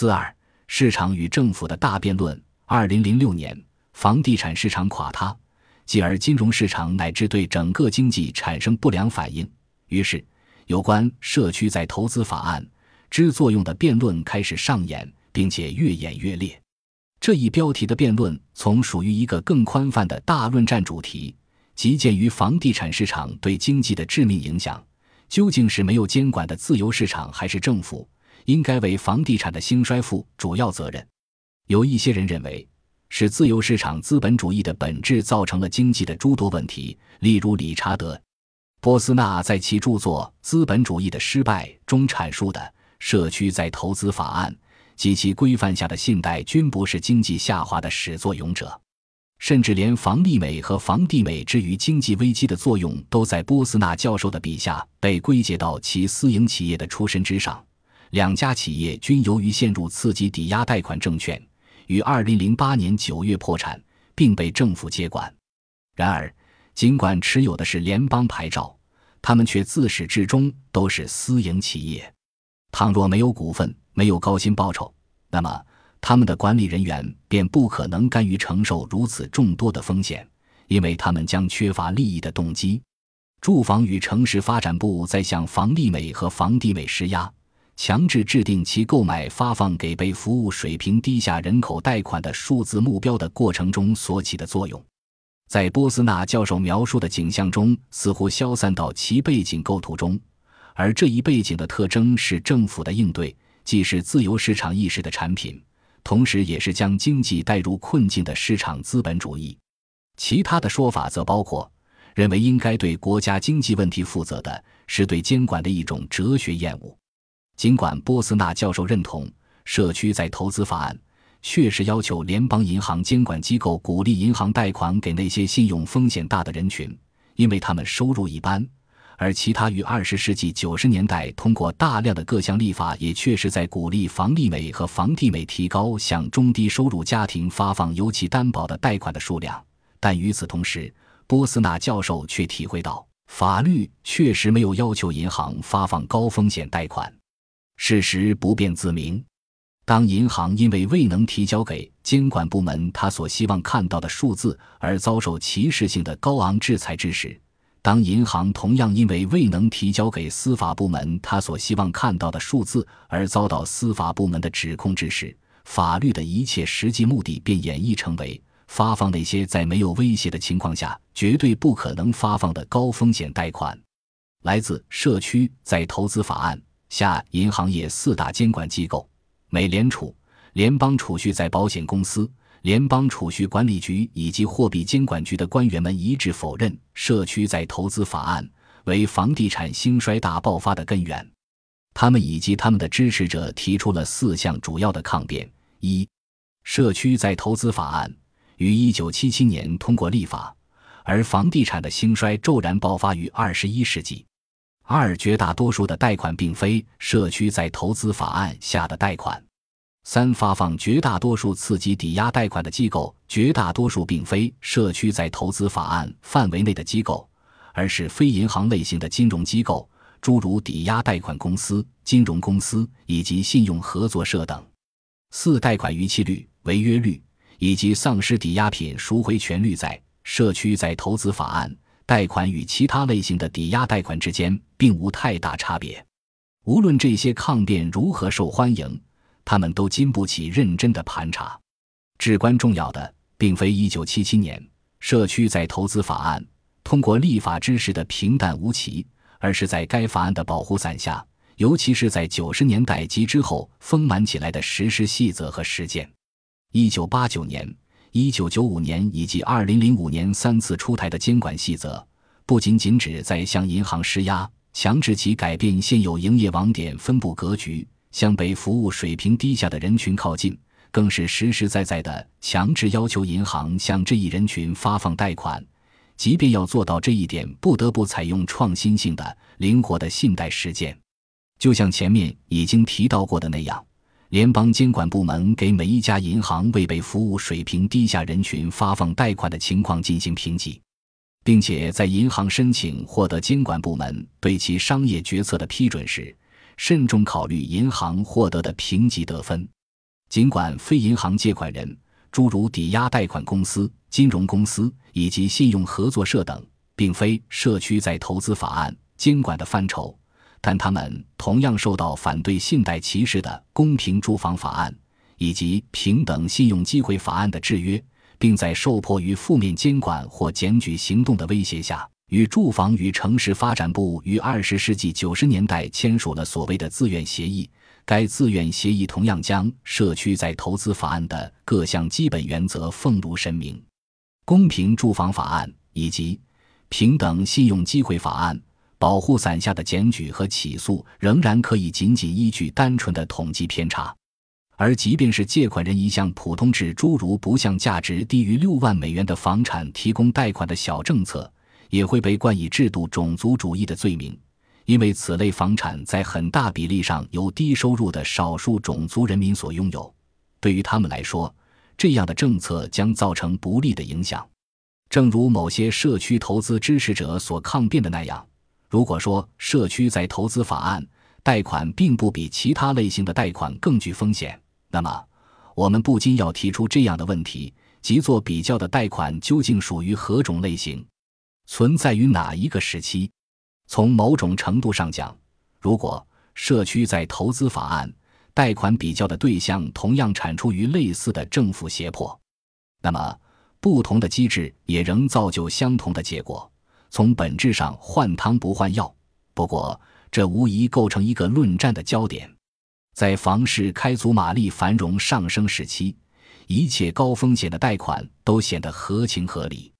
四二市场与政府的大辩论。二零零六年，房地产市场垮塌，继而金融市场乃至对整个经济产生不良反应。于是，有关社区再投资法案之作用的辩论开始上演，并且越演越烈。这一标题的辩论从属于一个更宽泛的大论战主题，即鉴于房地产市场对经济的致命影响，究竟是没有监管的自由市场，还是政府应该为房地产的兴衰负主要责任？有一些人认为，是自由市场资本主义的本质造成了经济的诸多问题，例如理查德·波斯纳在其著作《资本主义的失败》中阐述的社区再投资法案。及其规范下的信贷均不是经济下滑的始作俑者，甚至连房利美和房地美之于经济危机的作用，都在波斯纳教授的笔下被归结到其私营企业的出身之上。两家企业均由于陷入刺激抵押贷款证券，于二零零八年九月破产，并被政府接管。然而，尽管持有的是联邦牌照，他们却自始至终都是私营企业。倘若没有股份，没有高薪报酬，那么他们的管理人员便不可能甘于承受如此众多的风险，因为他们将缺乏利益的动机。住房与城市发展部在向房利美和房地美施压，强制制定其购买发放给被服务水平低下人口贷款的数字目标的过程中所起的作用，在波斯纳教授描述的景象中，似乎消散到其背景构图中。而这一背景的特征是政府的应对，既是自由市场意识的产品，同时也是将经济带入困境的市场资本主义。其他的说法则包括认为应该对国家经济问题负责的是对监管的一种哲学厌恶。尽管波斯纳教授认同社区在投资法案确实要求联邦银行监管机构鼓励银行贷款给那些信用风险大的人群，因为他们收入一般。而其他于二十世纪九十年代通过大量的各项立法，也确实在鼓励房利美和房地美提高向中低收入家庭发放尤其担保的贷款的数量。但与此同时，波斯纳教授却体会到，法律确实没有要求银行发放高风险贷款。事实不辩自明，当银行因为未能提交给监管部门他所希望看到的数字而遭受歧视性的高昂制裁之时，当银行同样因为未能提交给司法部门他所希望看到的数字而遭到司法部门的指控之时，法律的一切实际目的便演绎成为发放那些在没有威胁的情况下绝对不可能发放的高风险贷款。来自社区在投资法案下银行业四大监管机构：美联储、联邦储蓄在保险公司。联邦储蓄管理局以及货币监管局的官员们一致否认社区再投资法案为房地产兴衰大爆发的根源。他们以及他们的支持者提出了四项主要的抗辩：一、社区再投资法案于1977年通过立法，而房地产的兴衰骤然爆发于21世纪；二、绝大多数的贷款并非社区在投资法案下的贷款。三发放绝大多数刺激抵押贷款的机构，绝大多数并非社区在投资法案范围内的机构，而是非银行类型的金融机构，诸如抵押贷款公司、金融公司以及信用合作社等。四贷款逾期率、违约率以及丧失抵押品赎回权率，在社区在投资法案贷款与其他类型的抵押贷款之间并无太大差别。无论这些抗辩如何受欢迎。他们都经不起认真的盘查。至关重要的，并非1977年社区在投资法案通过立法之时的平淡无奇，而是在该法案的保护伞下，尤其是在90年代及之后丰满起来的实施细则和实践。1989年、1995年以及2005年三次出台的监管细则，不仅仅旨在向银行施压，强制其改变现有营业网点分布格局。向被服务水平低下的人群靠近，更是实实在在的强制要求银行向这一人群发放贷款。即便要做到这一点，不得不采用创新性的、灵活的信贷实践。就像前面已经提到过的那样，联邦监管部门给每一家银行为被服务水平低下人群发放贷款的情况进行评级，并且在银行申请获得监管部门对其商业决策的批准时。慎重考虑银行获得的评级得分。尽管非银行借款人，诸如抵押贷款公司、金融公司以及信用合作社等，并非社区在投资法案监管的范畴，但他们同样受到反对信贷歧视的公平住房法案以及平等信用机会法案的制约，并在受迫于负面监管或检举行动的威胁下。与住房与城市发展部于二十世纪九十年代签署了所谓的自愿协议。该自愿协议同样将社区在投资法案的各项基本原则奉如神明。公平住房法案以及平等信用机会法案保护伞下的检举和起诉仍然可以仅仅依据单纯的统计偏差。而即便是借款人一项普通至诸如不向价值低于六万美元的房产提供贷款的小政策。也会被冠以制度种族主义的罪名，因为此类房产在很大比例上由低收入的少数种族人民所拥有。对于他们来说，这样的政策将造成不利的影响。正如某些社区投资支持者所抗辩的那样，如果说社区在投资法案贷款并不比其他类型的贷款更具风险，那么我们不禁要提出这样的问题：即做比较的贷款究竟属于何种类型？存在于哪一个时期？从某种程度上讲，如果社区在投资法案贷款比较的对象同样产出于类似的政府胁迫，那么不同的机制也仍造就相同的结果。从本质上换汤不换药。不过，这无疑构成一个论战的焦点。在房市开足马力、繁荣上升时期，一切高风险的贷款都显得合情合理。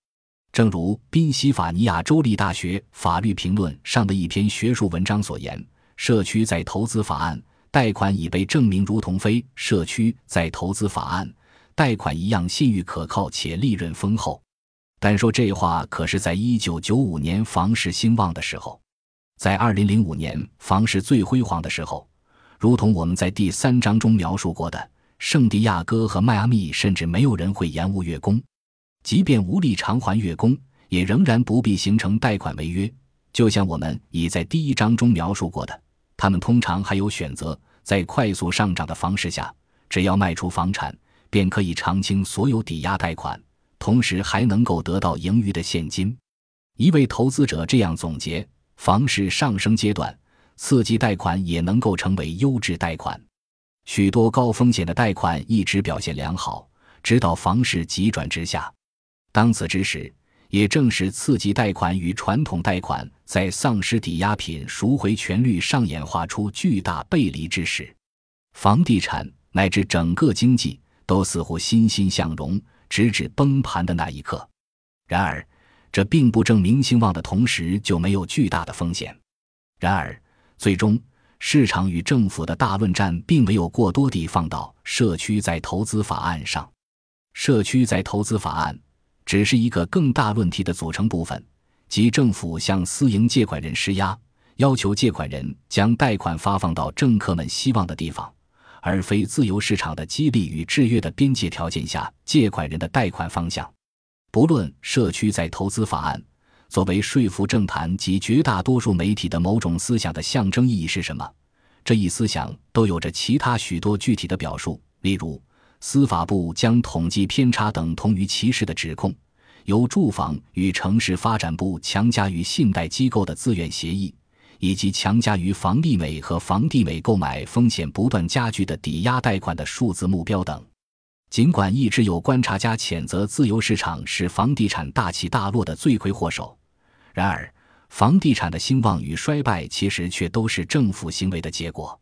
正如宾夕法尼亚州立大学法律评论上的一篇学术文章所言，社区在投资法案贷款已被证明如同非社区在投资法案贷款一样信誉可靠且利润丰厚。但说这话可是在一九九五年房市兴旺的时候，在二零零五年房市最辉煌的时候，如同我们在第三章中描述过的，圣地亚哥和迈阿密甚至没有人会延误月供。即便无力偿还月供，也仍然不必形成贷款违约。就像我们已在第一章中描述过的，他们通常还有选择，在快速上涨的房市下，只要卖出房产，便可以偿清所有抵押贷款，同时还能够得到盈余的现金。一位投资者这样总结：房市上升阶段，刺激贷款也能够成为优质贷款。许多高风险的贷款一直表现良好，直到房市急转直下。当此之时，也正是刺激贷款与传统贷款在丧失抵押品赎回权率上演化出巨大背离之时，房地产乃至整个经济都似乎欣欣向荣，直至崩盘的那一刻。然而，这并不证明兴旺的同时就没有巨大的风险。然而，最终市场与政府的大论战并没有过多地放到社区在投资法案上。社区在投资法案。只是一个更大问题的组成部分，即政府向私营借款人施压，要求借款人将贷款发放到政客们希望的地方，而非自由市场的激励与制约的边界条件下借款人的贷款方向。不论社区在投资法案作为说服政坛及绝大多数媒体的某种思想的象征意义是什么，这一思想都有着其他许多具体的表述，例如。司法部将统计偏差等同于歧视的指控，由住房与城市发展部强加于信贷机构的自愿协议，以及强加于房地美和房地美购买风险不断加剧的抵押贷款的数字目标等。尽管一直有观察家谴责自由市场是房地产大起大落的罪魁祸首，然而房地产的兴旺与衰败其实却都是政府行为的结果。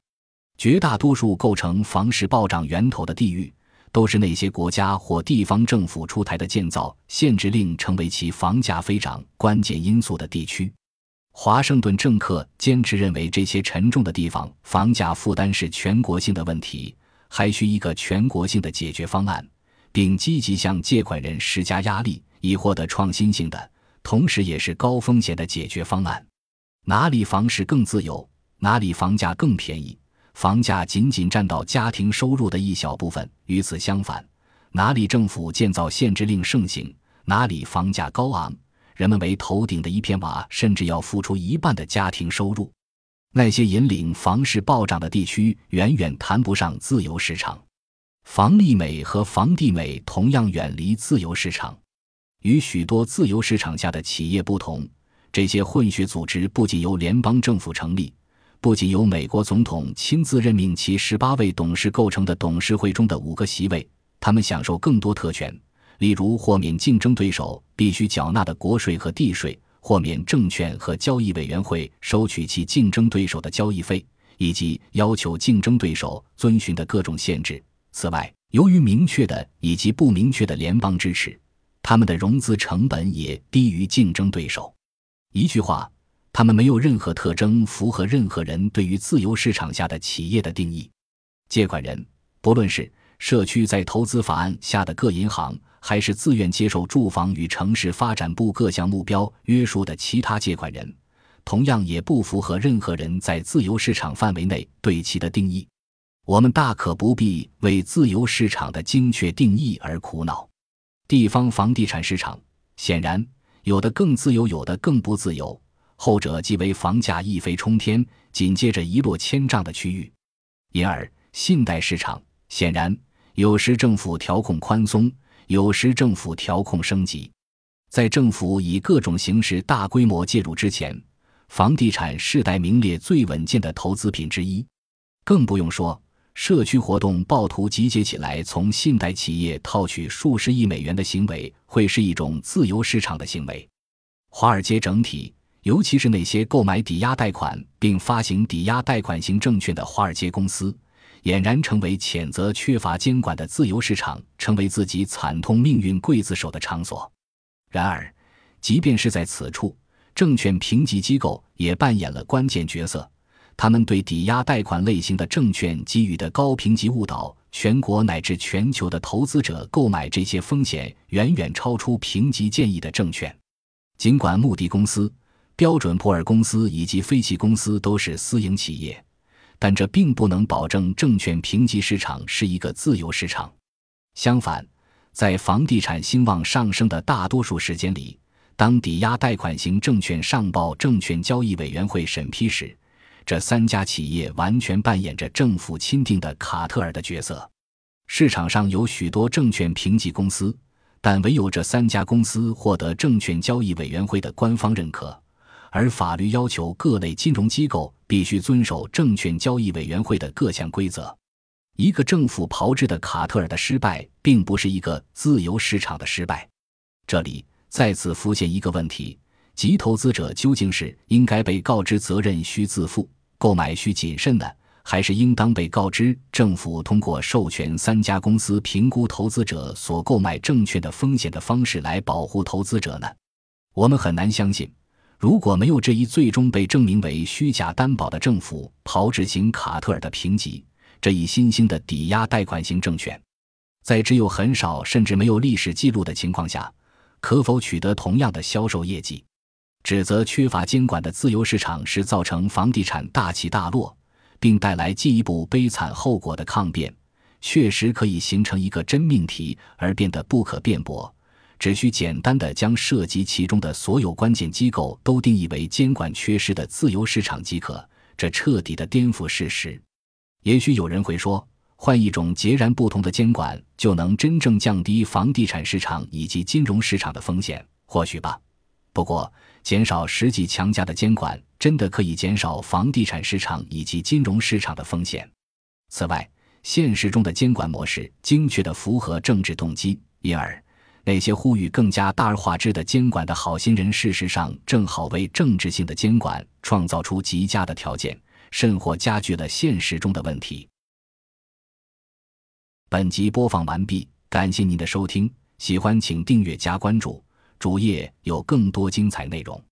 绝大多数构成房市暴涨源头的地域。都是那些国家或地方政府出台的建造限制令成为其房价飞涨关键因素的地区。华盛顿政客坚持认为，这些沉重的地方房价负担是全国性的问题，还需一个全国性的解决方案，并积极向借款人施加压力，以获得创新性的，同时也是高风险的解决方案。哪里房市更自由，哪里房价更便宜。房价仅仅占到家庭收入的一小部分。与此相反，哪里政府建造限制令盛行，哪里房价高昂，人们为头顶的一片瓦甚至要付出一半的家庭收入。那些引领房市暴涨的地区，远远谈不上自由市场。房利美和房地美同样远离自由市场。与许多自由市场下的企业不同，这些混血组织不仅由联邦政府成立，不仅由美国总统亲自任命其十八位董事构成的董事会中的五个席位，他们享受更多特权，例如豁免竞争对手必须缴纳的国税和地税，豁免证券和交易委员会收取其竞争对手的交易费，以及要求竞争对手遵循的各种限制。此外，由于明确的以及不明确的联邦支持，他们的融资成本也低于竞争对手。一句话，他们没有任何特征符合任何人对于自由市场下的企业的定义。借款人，不论是社区在投资法案下的各银行，还是自愿接受住房与城市发展部各项目标约束的其他借款人，同样也不符合任何人在自由市场范围内对其的定义。我们大可不必为自由市场的精确定义而苦恼。地方房地产市场显然有的更自由，有的更不自由。后者即为房价一飞冲天，紧接着一落千丈的区域。因而，信贷市场显然有时政府调控宽松，有时政府调控升级。在政府以各种形式大规模介入之前，房地产世代名列最稳健的投资品之一。更不用说。社区活动暴徒集结起来，从信贷企业套取数十亿美元的行为，会是一种自由市场的行为。华尔街整体，尤其是那些购买抵押贷款并发行抵押贷款型证券的华尔街公司，俨然成为谴责缺乏监管的自由市场成为自己惨痛命运刽子手的场所。然而，即便是在此处，证券评级机构也扮演了关键角色。他们对抵押贷款类型的证券给予的高评级误导全国乃至全球的投资者购买这些风险远远超出评级建议的证券。尽管穆迪公司、标准普尔公司以及飞奇公司都是私营企业，但这并不能保证证券评级市场是一个自由市场。相反，在房地产兴旺上升的大多数时间里，当抵押贷款型证券上报证券交易委员会审批时，这三家企业完全扮演着政府钦定的卡特尔的角色。市场上有许多证券评级公司，但唯有这三家公司获得证券交易委员会的官方认可。而法律要求各类金融机构必须遵守证券交易委员会的各项规则。一个政府炮制的卡特尔的失败，并不是一个自由市场的失败。这里再次浮现一个问题：即投资者究竟是应该被告知责任需自负？购买需谨慎的，还是应当被告知政府通过授权三家公司评估投资者所购买证券的风险的方式来保护投资者呢？我们很难相信，如果没有这一最终被证明为虚假担保的政府炮制型卡特尔的评级，这一新兴的抵押贷款型证券，在只有很少甚至没有历史记录的情况下，可否取得同样的销售业绩？指责缺乏监管的自由市场是造成房地产大起大落，并带来进一步悲惨后果的抗辩，确实可以形成一个真命题而变得不可辩驳。只需简单的将涉及其中的所有关键机构都定义为监管缺失的自由市场即可，这彻底的颠覆事实。也许有人会说，换一种截然不同的监管就能真正降低房地产市场以及金融市场的风险，或许吧。不过，减少实际强加的监管，真的可以减少房地产市场以及金融市场的风险。此外，现实中的监管模式精确地符合政治动机，因而那些呼吁更加大而化之的监管的好心人，事实上正好为政治性的监管创造出极佳的条件，甚或加剧了现实中的问题。本集播放完毕，感谢您的收听，喜欢请订阅加关注。主页有更多精彩内容。